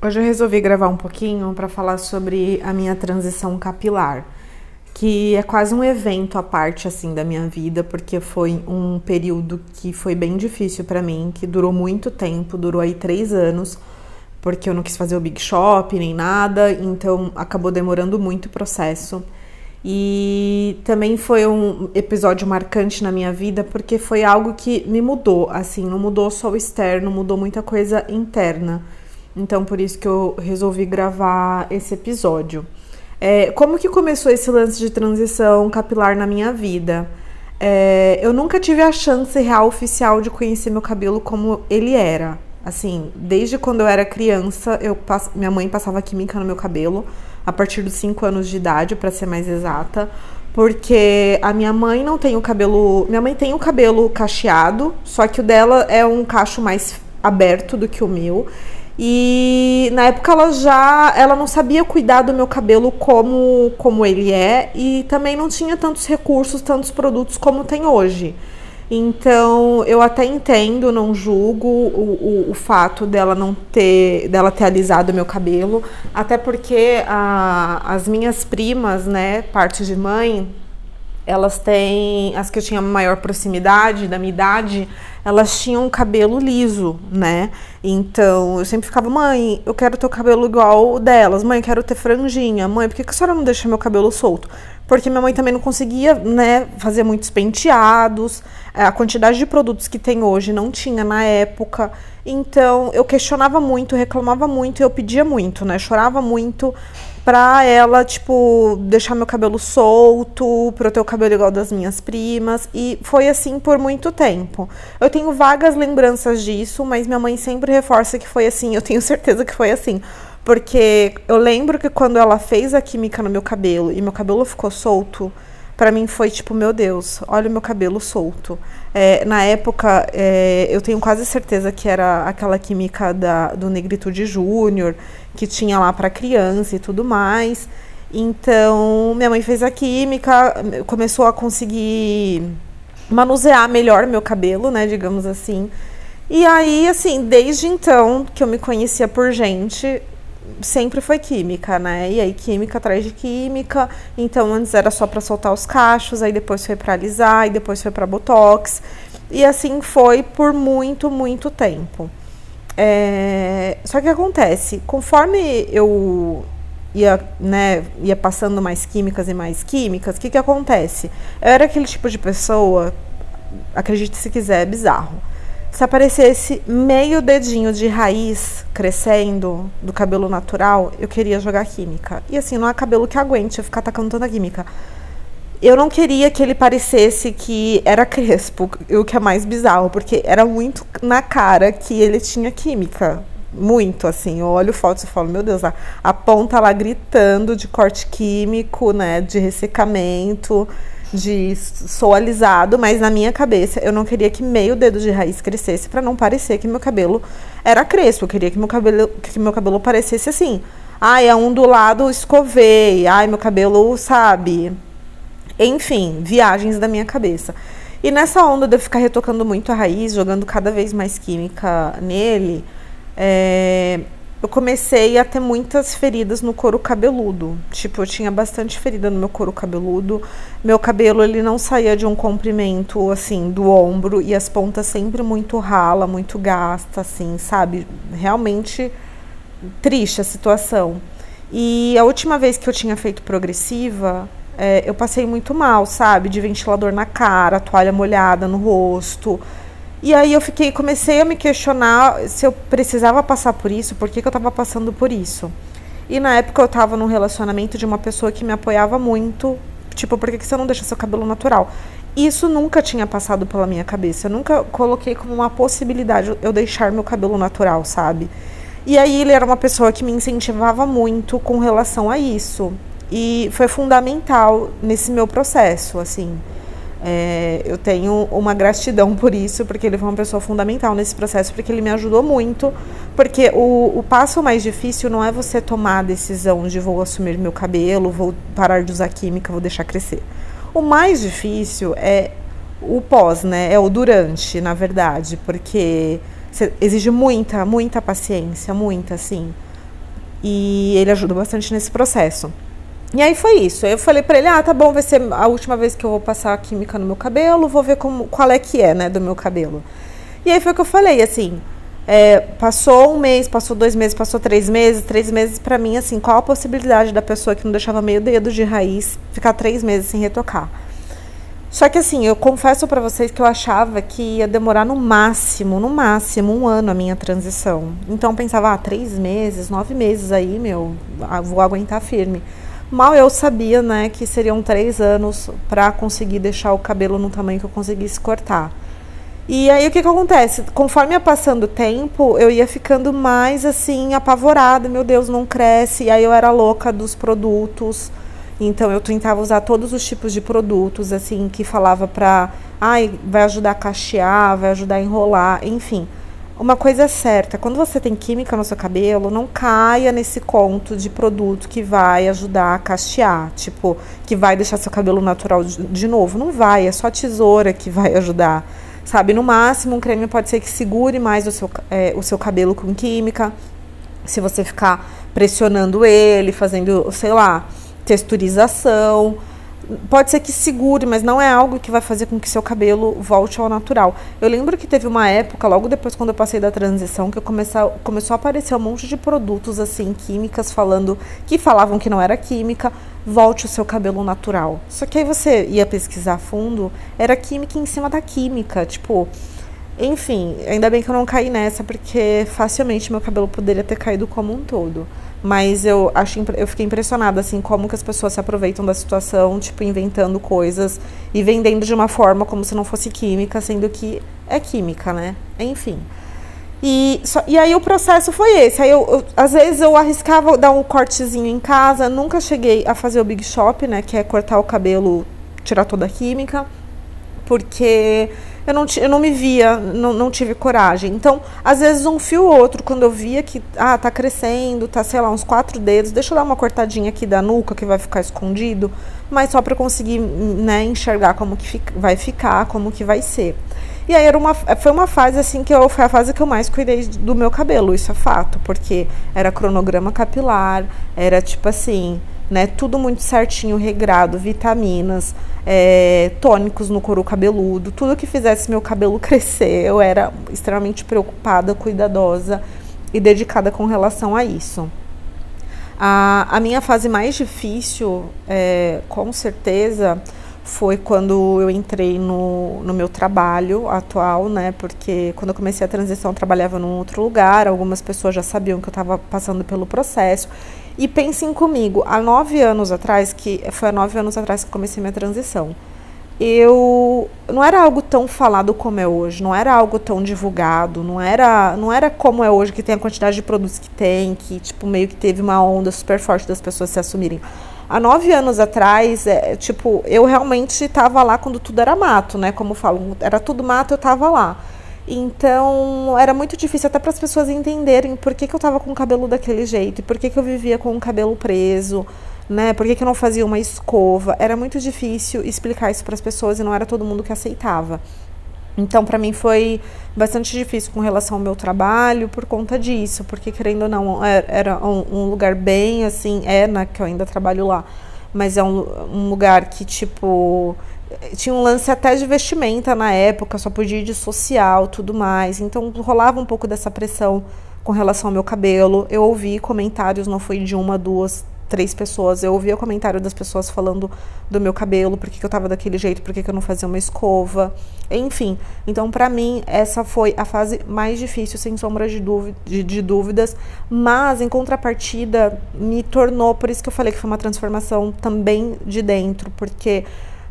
Hoje eu resolvi gravar um pouquinho para falar sobre a minha transição capilar, que é quase um evento à parte assim da minha vida, porque foi um período que foi bem difícil para mim, que durou muito tempo, durou aí três anos, porque eu não quis fazer o big shop nem nada, então acabou demorando muito o processo. E também foi um episódio marcante na minha vida porque foi algo que me mudou, assim, não mudou só o externo, mudou muita coisa interna. Então, por isso que eu resolvi gravar esse episódio. É, como que começou esse lance de transição capilar na minha vida? É, eu nunca tive a chance real oficial de conhecer meu cabelo como ele era. Assim, desde quando eu era criança, eu minha mãe passava química no meu cabelo, a partir dos 5 anos de idade, para ser mais exata. Porque a minha mãe não tem o cabelo. Minha mãe tem o cabelo cacheado, só que o dela é um cacho mais aberto do que o meu. E na época ela já ela não sabia cuidar do meu cabelo como como ele é e também não tinha tantos recursos, tantos produtos como tem hoje. Então eu até entendo, não julgo o, o, o fato dela não ter dela ter alisado meu cabelo, até porque a, as minhas primas, né, parte de mãe, elas têm, as que eu tinha maior proximidade, da minha idade, elas tinham cabelo liso, né? Então eu sempre ficava, mãe, eu quero ter o cabelo igual o delas, mãe, quero ter franjinha, mãe, por que, a senhora não deixa meu cabelo solto? Porque minha mãe também não conseguia, né, fazer muitos penteados, a quantidade de produtos que tem hoje não tinha na época. Então eu questionava muito, reclamava muito e eu pedia muito, né? Chorava muito pra ela, tipo, deixar meu cabelo solto, pra eu ter o cabelo igual das minhas primas. E foi assim por muito tempo. Eu tenho vagas lembranças disso, mas minha mãe sempre reforça que foi assim. Eu tenho certeza que foi assim. Porque eu lembro que quando ela fez a química no meu cabelo e meu cabelo ficou solto, para mim foi tipo, meu Deus, olha o meu cabelo solto. É, na época, é, eu tenho quase certeza que era aquela química da, do Negritude Júnior, que tinha lá para criança e tudo mais. Então, minha mãe fez a química, começou a conseguir manusear melhor meu cabelo, né, digamos assim. E aí, assim, desde então que eu me conhecia por gente, sempre foi química, né? E aí química atrás de química. Então antes era só para soltar os cachos, aí depois foi para alisar, e depois foi para botox. E assim foi por muito, muito tempo. É... Só que acontece, conforme eu ia, né, ia passando mais químicas e mais químicas, o que, que acontece? Eu era aquele tipo de pessoa, acredite se quiser, bizarro se aparecesse meio dedinho de raiz crescendo do cabelo natural, eu queria jogar química. E assim, não há cabelo que aguente eu ficar tacando tanta química. Eu não queria que ele parecesse que era crespo, o que é mais bizarro, porque era muito na cara que ele tinha química. Muito, assim. Eu olho fotos e falo, meu Deus, a, a ponta lá gritando de corte químico, né? De ressecamento de sou alisado, mas na minha cabeça eu não queria que meio dedo de raiz crescesse para não parecer que meu cabelo era crespo. Eu queria que meu cabelo, que meu cabelo parecesse assim. Ai, é do lado escovei. Ai, meu cabelo, sabe? Enfim, viagens da minha cabeça. E nessa onda de eu ficar retocando muito a raiz, jogando cada vez mais química nele, é, eu comecei a ter muitas feridas no couro cabeludo. Tipo, eu tinha bastante ferida no meu couro cabeludo. Meu cabelo, ele não saía de um comprimento, assim, do ombro. E as pontas sempre muito rala, muito gasta, assim, sabe? Realmente triste a situação. E a última vez que eu tinha feito progressiva, é, eu passei muito mal, sabe? De ventilador na cara, toalha molhada no rosto. E aí eu fiquei, comecei a me questionar se eu precisava passar por isso, por que, que eu estava passando por isso. E na época eu estava num relacionamento de uma pessoa que me apoiava muito, tipo, por que, que você não deixa seu cabelo natural? Isso nunca tinha passado pela minha cabeça, eu nunca coloquei como uma possibilidade eu deixar meu cabelo natural, sabe? E aí ele era uma pessoa que me incentivava muito com relação a isso. E foi fundamental nesse meu processo, assim. É, eu tenho uma gratidão por isso, porque ele foi uma pessoa fundamental nesse processo, porque ele me ajudou muito. Porque o, o passo mais difícil não é você tomar a decisão de vou assumir meu cabelo, vou parar de usar química, vou deixar crescer. O mais difícil é o pós, né? É o durante, na verdade, porque exige muita, muita paciência, muita, assim. E ele ajuda bastante nesse processo. E aí foi isso. Eu falei para ele: "Ah, tá bom, vai ser a última vez que eu vou passar a química no meu cabelo, vou ver como qual é que é, né, do meu cabelo". E aí foi o que eu falei, assim, é, passou um mês, passou dois meses, passou três meses, três meses para mim, assim, qual a possibilidade da pessoa que não deixava meio dedo de raiz ficar três meses sem retocar? Só que assim, eu confesso para vocês que eu achava que ia demorar no máximo, no máximo, um ano a minha transição. Então eu pensava, ah, três meses, nove meses aí, meu, vou aguentar firme. Mal eu sabia, né, que seriam três anos para conseguir deixar o cabelo no tamanho que eu conseguisse cortar. E aí o que, que acontece? Conforme ia passando o tempo, eu ia ficando mais assim, apavorada, meu Deus, não cresce. E aí eu era louca dos produtos. Então eu tentava usar todos os tipos de produtos, assim, que falava pra. Ai, vai ajudar a cachear, vai ajudar a enrolar, enfim. Uma coisa é certa, quando você tem química no seu cabelo, não caia nesse conto de produto que vai ajudar a cachear, tipo, que vai deixar seu cabelo natural de, novo. Não vai, é só tesoura que vai ajudar. Sabe, no máximo um creme pode ser que segure mais o seu, é, o seu cabelo com química. Se você ficar pressionando ele, fazendo, sei lá, texturização. Pode ser que segure, mas não é algo que vai fazer com que seu cabelo volte ao natural. Eu lembro que teve uma época, logo depois quando eu passei da transição, que comecei, começou a aparecer um monte de produtos assim, químicas, falando que falavam que não era química, volte o seu cabelo natural. Só que aí você ia pesquisar a fundo, era química em cima da química, tipo, enfim, ainda bem que eu não caí nessa, porque facilmente meu cabelo poderia ter caído como um todo. Mas eu acho eu fiquei impressionada assim como que as pessoas se aproveitam da situação, tipo inventando coisas e vendendo de uma forma como se não fosse química, sendo que é química, né? Enfim. E, só, e aí o processo foi esse. Aí eu, eu, às vezes eu arriscava dar um cortezinho em casa, nunca cheguei a fazer o big shop, né? Que é cortar o cabelo, tirar toda a química, porque eu não, eu não me via, não, não tive coragem. Então, às vezes, um fio ou outro, quando eu via que, ah, tá crescendo, tá, sei lá, uns quatro dedos, deixa eu dar uma cortadinha aqui da nuca que vai ficar escondido, mas só para conseguir, né, enxergar como que fica, vai ficar, como que vai ser. E aí era uma, foi uma fase assim que eu, foi a fase que eu mais cuidei do meu cabelo, isso é fato, porque era cronograma capilar, era tipo assim, né? Tudo muito certinho, regrado, vitaminas, é, tônicos no couro cabeludo, tudo que fizesse meu cabelo crescer. Eu era extremamente preocupada, cuidadosa e dedicada com relação a isso. A, a minha fase mais difícil, é, com certeza, foi quando eu entrei no, no meu trabalho atual, né? Porque quando eu comecei a transição, eu trabalhava num outro lugar, algumas pessoas já sabiam que eu estava passando pelo processo. E pensem comigo, há nove anos atrás, que foi há nove anos atrás que comecei minha transição, eu não era algo tão falado como é hoje, não era algo tão divulgado, não era, não era como é hoje que tem a quantidade de produtos que tem, que tipo meio que teve uma onda super forte das pessoas se assumirem. Há nove anos atrás, é, tipo, eu realmente estava lá quando tudo era mato, né? Como falo, era tudo mato, eu estava lá. Então, era muito difícil até para as pessoas entenderem por que, que eu estava com o cabelo daquele jeito e por que, que eu vivia com o cabelo preso, né? Por que, que eu não fazia uma escova. Era muito difícil explicar isso para as pessoas e não era todo mundo que aceitava. Então, para mim foi bastante difícil com relação ao meu trabalho por conta disso, porque querendo ou não, é, era um, lugar bem assim, é, na que eu ainda trabalho lá, mas é um, um lugar que, tipo, tinha um lance até de vestimenta na época, só podia ir de social, tudo mais. Então rolava um pouco dessa pressão com relação ao meu cabelo. Eu ouvi comentários, não foi de uma, duas, três pessoas. Eu ouvia comentário das pessoas falando do meu cabelo, por que, eu tava daquele jeito, por que, que eu não fazia uma escova. Enfim, então para mim essa foi a fase mais difícil, sem sombra de, de, de dúvidas. Mas em contrapartida, me tornou, por isso que eu falei que foi uma transformação também de dentro, porque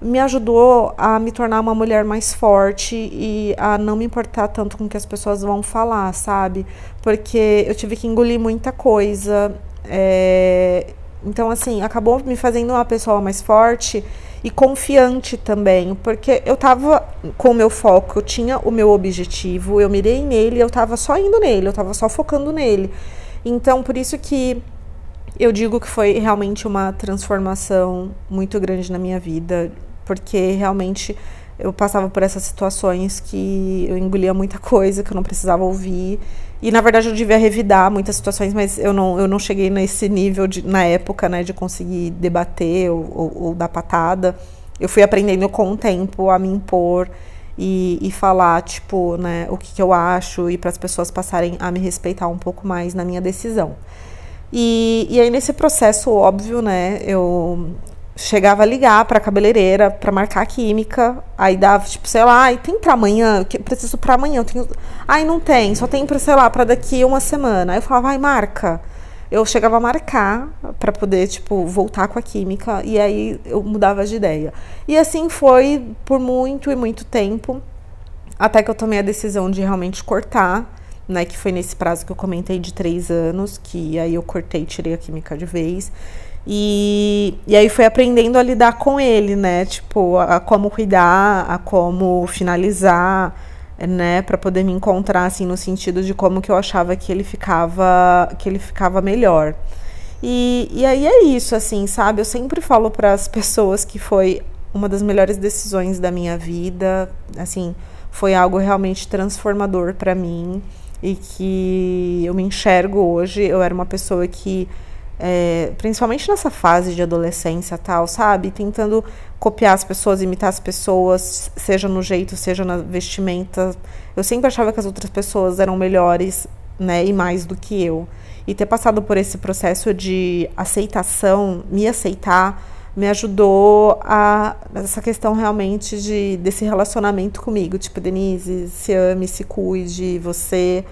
me ajudou a me tornar uma mulher mais forte e a não me importar tanto com o que as pessoas vão falar, sabe? Porque eu tive que engolir muita coisa. É... Então, assim, acabou me fazendo uma pessoa mais forte e confiante também, porque eu tava com o meu foco, eu tinha o meu objetivo, eu mirei nele, eu tava só indo nele, eu tava só focando nele. Então, por isso que eu digo que foi realmente uma transformação muito grande na minha vida, porque realmente eu passava por essas situações que eu engolia muita coisa que eu não precisava ouvir E na verdade eu devia revidar muitas situações, mas eu não, eu não cheguei nesse nível de, na época, né, de conseguir debater ou, ou, ou dar patada. Eu fui aprendendo com o tempo a me impor e, e falar, tipo, né, o que, que eu acho e para as pessoas passarem a me respeitar um pouco mais na minha decisão. E, e aí, nesse processo, óbvio, né, eu chegava a ligar para cabeleireira para marcar a química, aí dava tipo, sei lá, e tem para amanhã, que preciso para amanhã, eu tenho, ai não tem, só tem para sei lá, para daqui uma semana. Aí eu falava, vai, marca. Eu chegava a marcar para poder tipo voltar com a química e aí eu mudava de ideia. E assim foi por muito e muito tempo, até que eu tomei a decisão de realmente cortar. Né, que foi nesse prazo que eu comentei de três anos, que aí eu cortei, tirei a química de vez. E, e aí foi aprendendo a lidar com ele, né? Tipo, a, a como cuidar, a como finalizar, né? Para poder me encontrar, assim, no sentido de como que eu achava que ele ficava, que ele ficava melhor. E, e aí é isso, assim, sabe? Eu sempre falo para as pessoas que foi uma das melhores decisões da minha vida, assim, foi algo realmente transformador para mim e que eu me enxergo hoje. Eu era uma pessoa que é, principalmente nessa fase de adolescência tal, sabe? Tentando copiar as pessoas, imitar as pessoas, seja no jeito, seja na vestimenta. Eu sempre achava que as outras pessoas eram melhores, né, e mais do que eu. E ter passado por esse processo de aceitação, me aceitar, me ajudou a essa questão realmente de desse relacionamento comigo, tipo, Denise, se ame, se cuide, você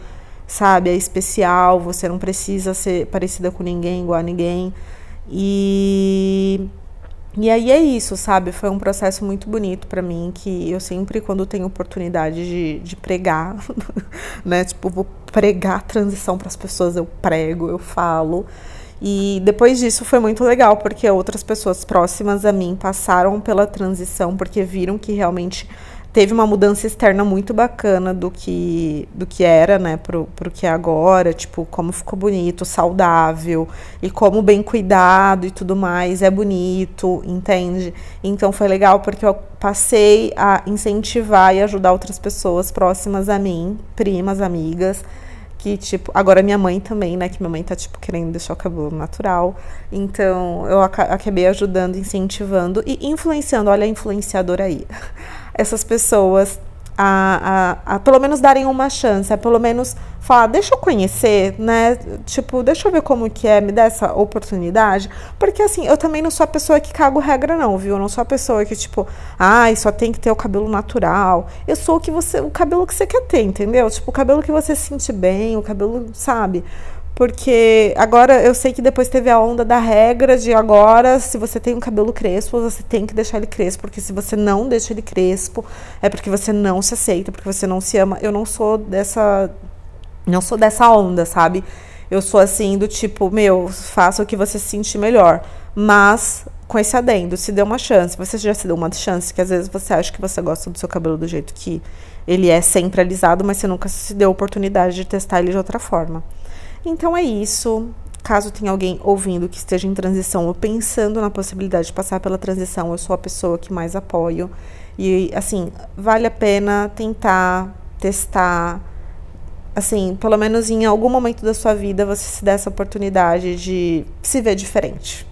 sabe? É especial, você não precisa ser parecida com ninguém, igual a ninguém. E e aí é isso, sabe? Foi um processo muito bonito para mim, que eu sempre, quando tenho oportunidade de, de pregar, né? Tipo, vou pregar a transição para as pessoas, eu prego, eu falo. E depois disso foi muito legal, porque outras pessoas próximas a mim passaram pela transição, porque viram que realmente teve uma mudança externa muito bacana do que do que era, né, pro, pro que é agora, tipo, como ficou bonito, saudável, e como bem cuidado e tudo mais é bonito, entende? Então foi legal porque eu passei a incentivar e ajudar outras pessoas próximas a mim, primas, amigas, que, tipo, agora minha mãe também, né? Que minha mãe tá, tipo, querendo deixar o cabelo natural. Então, eu acabei ajudando, incentivando e influenciando. Olha a influenciadora aí. Essas pessoas a, a, a, pelo menos darem uma chance, a pelo menos falar, deixa eu conhecer, né? Tipo, deixa eu ver como que é, me dá essa oportunidade. Porque assim, eu também não sou a pessoa que cago regra, não, viu? Eu não sou a pessoa que, tipo, ai, só tem que ter o cabelo natural. Eu sou o que você, o cabelo que você quer ter, entendeu? Tipo, o cabelo que você se sente bem, o cabelo, sabe? Porque agora eu sei que depois teve a onda da regra de agora, se você tem um cabelo crespo, você tem que deixar ele crespo, porque se você não deixa ele crespo, é porque você não se aceita, porque você não se ama. Eu não sou dessa não sou dessa onda, sabe? Eu sou assim do tipo, meu, faça o que você se sentir melhor, mas com esse adendo, se dê uma chance, você já se deu uma chance, que às vezes você acha que você gosta do seu cabelo do jeito que ele é sempre alisado, mas você nunca se deu a oportunidade de testar ele de outra forma. Então é isso. Caso tenha alguém ouvindo que esteja em transição ou pensando na possibilidade de passar pela transição, eu sou a pessoa que mais apoio. E assim, vale a pena tentar, testar. Assim, pelo menos em algum momento da sua vida você se dê essa oportunidade de se ver diferente.